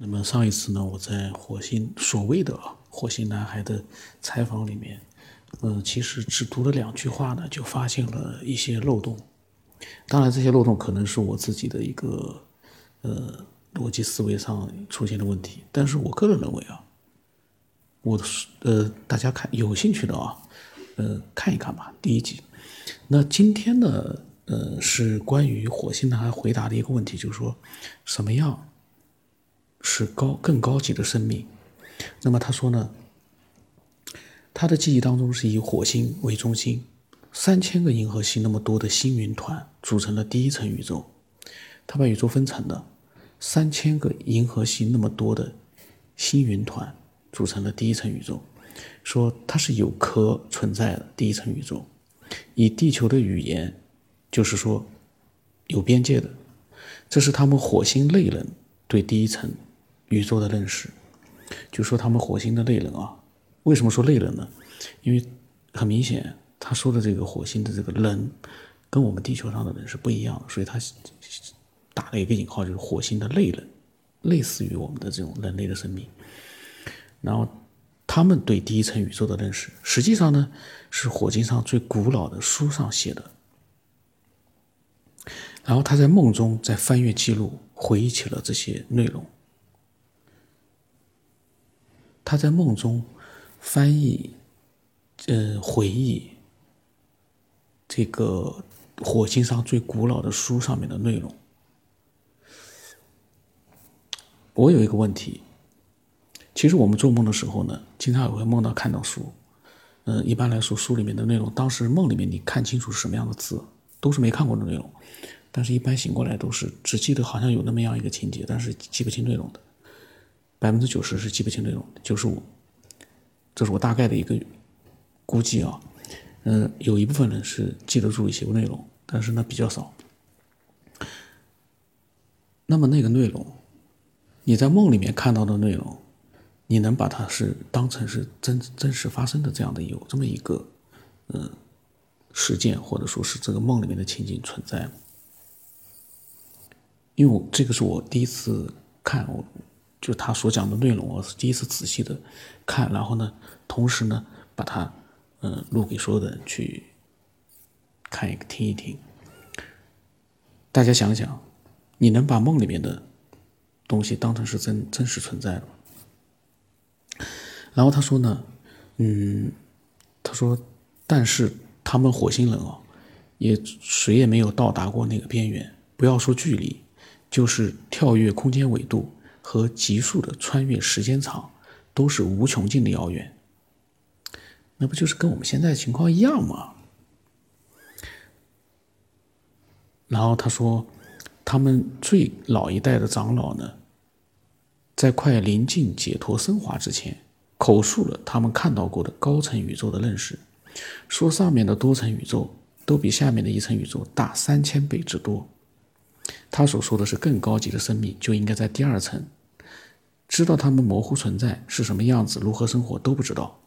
那么上一次呢，我在火星所谓的火星男孩的采访里面，嗯，其实只读了两句话呢，就发现了一些漏洞。当然，这些漏洞可能是我自己的一个呃逻辑思维上出现的问题。但是我个人认为啊，我呃大家看有兴趣的啊，呃看一看吧，第一集。那今天呢，呃是关于火星男孩回答的一个问题，就是说什么样？是高更高级的生命，那么他说呢？他的记忆当中是以火星为中心，三千个银河系那么多的星云团组成了第一层宇宙。他把宇宙分成了三千个银河系那么多的星云团组成了第一层宇宙，说它是有壳存在的第一层宇宙，以地球的语言就是说有边界的，这是他们火星类人对第一层。宇宙的认识，就说他们火星的类人啊，为什么说类人呢？因为很明显，他说的这个火星的这个人，跟我们地球上的人是不一样的，所以他打了一个引号，就是火星的类人，类似于我们的这种人类的生命。然后他们对第一层宇宙的认识，实际上呢，是火星上最古老的书上写的。然后他在梦中在翻阅记录，回忆起了这些内容。他在梦中翻译，呃，回忆这个火星上最古老的书上面的内容。我有一个问题，其实我们做梦的时候呢，经常也会梦到看到书。嗯，一般来说，书里面的内容，当时梦里面你看清楚是什么样的字，都是没看过的内容。但是，一般醒过来都是只记得好像有那么样一个情节，但是记不清内容的。百分之九十是记不清内容，九十五，这是我大概的一个估计啊。嗯，有一部分人是记得住一些内容，但是呢比较少。那么那个内容，你在梦里面看到的内容，你能把它是当成是真真实发生的这样的有这么一个嗯事件，或者说是这个梦里面的情景存在吗？因为我这个是我第一次看我。就他所讲的内容，我是第一次仔细的看，然后呢，同时呢，把它嗯录给所有的人去看一个听一听。大家想想，你能把梦里面的东西当成是真真实存在的吗？然后他说呢，嗯，他说，但是他们火星人啊，也谁也没有到达过那个边缘，不要说距离，就是跳跃空间纬度。和急速的穿越时间长，都是无穷尽的遥远。那不就是跟我们现在情况一样吗？然后他说，他们最老一代的长老呢，在快临近解脱升华之前，口述了他们看到过的高层宇宙的认识，说上面的多层宇宙都比下面的一层宇宙大三千倍之多。他所说的是更高级的生命就应该在第二层。知道他们模糊存在是什么样子，如何生活都不知道。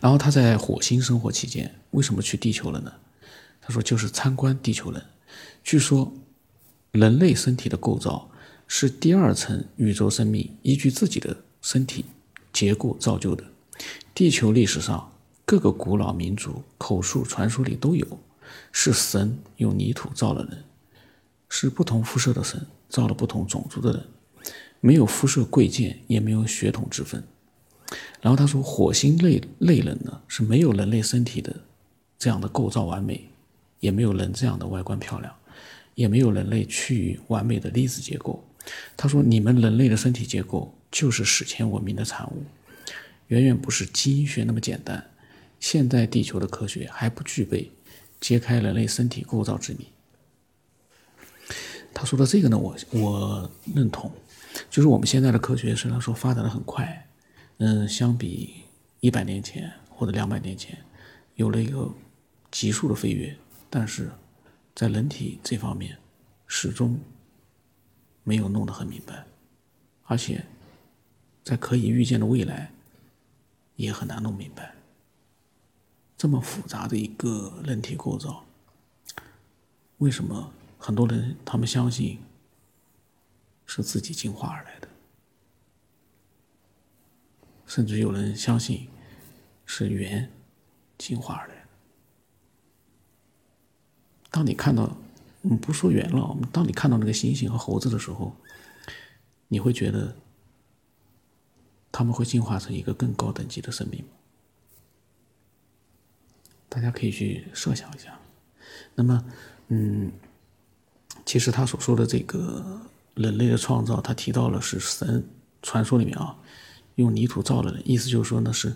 然后他在火星生活期间，为什么去地球了呢？他说就是参观地球人。据说，人类身体的构造是第二层宇宙生命依据自己的身体结构造就的。地球历史上各个古老民族口述传说里都有，是神用泥土造了人，是不同肤色的神造了不同种族的人。没有肤色贵贱，也没有血统之分。然后他说，火星类类人呢是没有人类身体的这样的构造完美，也没有人这样的外观漂亮，也没有人类趋于完美的粒子结构。他说，你们人类的身体结构就是史前文明的产物，远远不是基因学那么简单。现在地球的科学还不具备揭开人类身体构造之谜。他说的这个呢，我我认同。就是我们现在的科学虽然说发展的很快，嗯，相比一百年前或者两百年前，有了一个急速的飞跃，但是在人体这方面始终没有弄得很明白，而且在可以预见的未来也很难弄明白。这么复杂的一个人体构造，为什么很多人他们相信？是自己进化而来的，甚至有人相信是猿进化而来。当你看到，我们不说猿了，当你看到那个猩猩和猴子的时候，你会觉得他们会进化成一个更高等级的生命吗？大家可以去设想一下。那么，嗯。其实他所说的这个人类的创造，他提到了是神传说里面啊，用泥土造了的，意思就是说呢是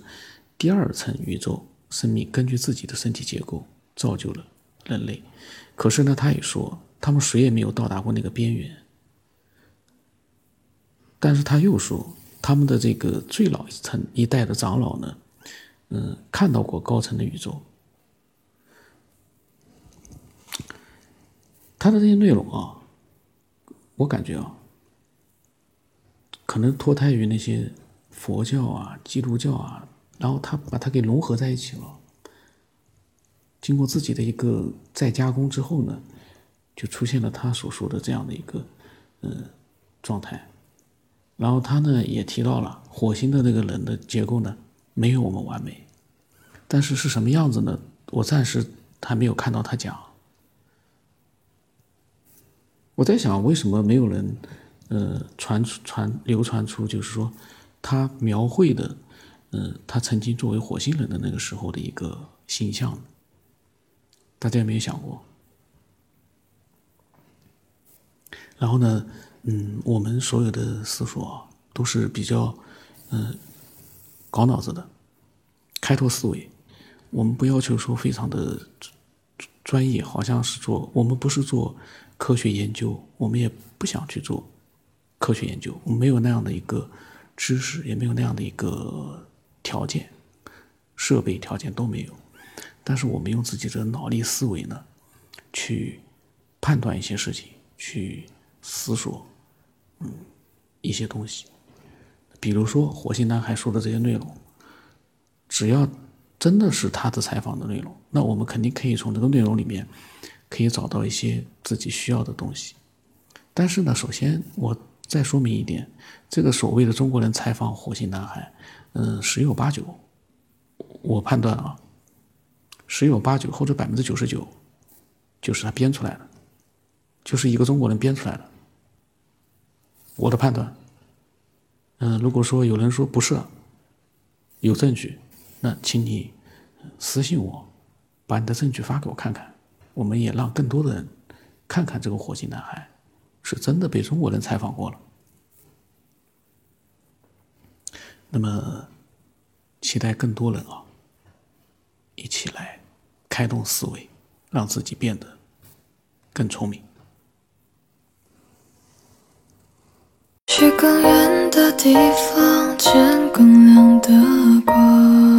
第二层宇宙生命根据自己的身体结构造就了人类。可是呢，他也说他们谁也没有到达过那个边缘。但是他又说他们的这个最老一层一代的长老呢，嗯，看到过高层的宇宙。他的这些内容啊，我感觉啊，可能脱胎于那些佛教啊、基督教啊，然后他把它给融合在一起了。经过自己的一个再加工之后呢，就出现了他所说的这样的一个呃状态。然后他呢也提到了火星的那个人的结构呢没有我们完美，但是是什么样子呢？我暂时还没有看到他讲。我在想，为什么没有人，呃，传传流传出，就是说，他描绘的，嗯，他曾经作为火星人的那个时候的一个形象，大家有没有想过？然后呢，嗯，我们所有的思索都是比较，嗯，搞脑子的，开拓思维，我们不要求说非常的专业，好像是做，我们不是做。科学研究，我们也不想去做科学研究，我们没有那样的一个知识，也没有那样的一个条件，设备条件都没有。但是我们用自己的脑力思维呢，去判断一些事情，去思索，嗯，一些东西。比如说火星男孩说的这些内容，只要真的是他的采访的内容，那我们肯定可以从这个内容里面。可以找到一些自己需要的东西，但是呢，首先我再说明一点，这个所谓的中国人采访火星男孩，嗯，十有八九，我判断啊，十有八九或者百分之九十九，就是他编出来的，就是一个中国人编出来的。我的判断，嗯，如果说有人说不是，有证据，那请你私信我，把你的证据发给我看看。我们也让更多的人看看这个火星男孩是真的被中国人采访过了。那么，期待更多人啊，一起来开动思维，让自己变得更聪明。去更远的地方，见更亮的光。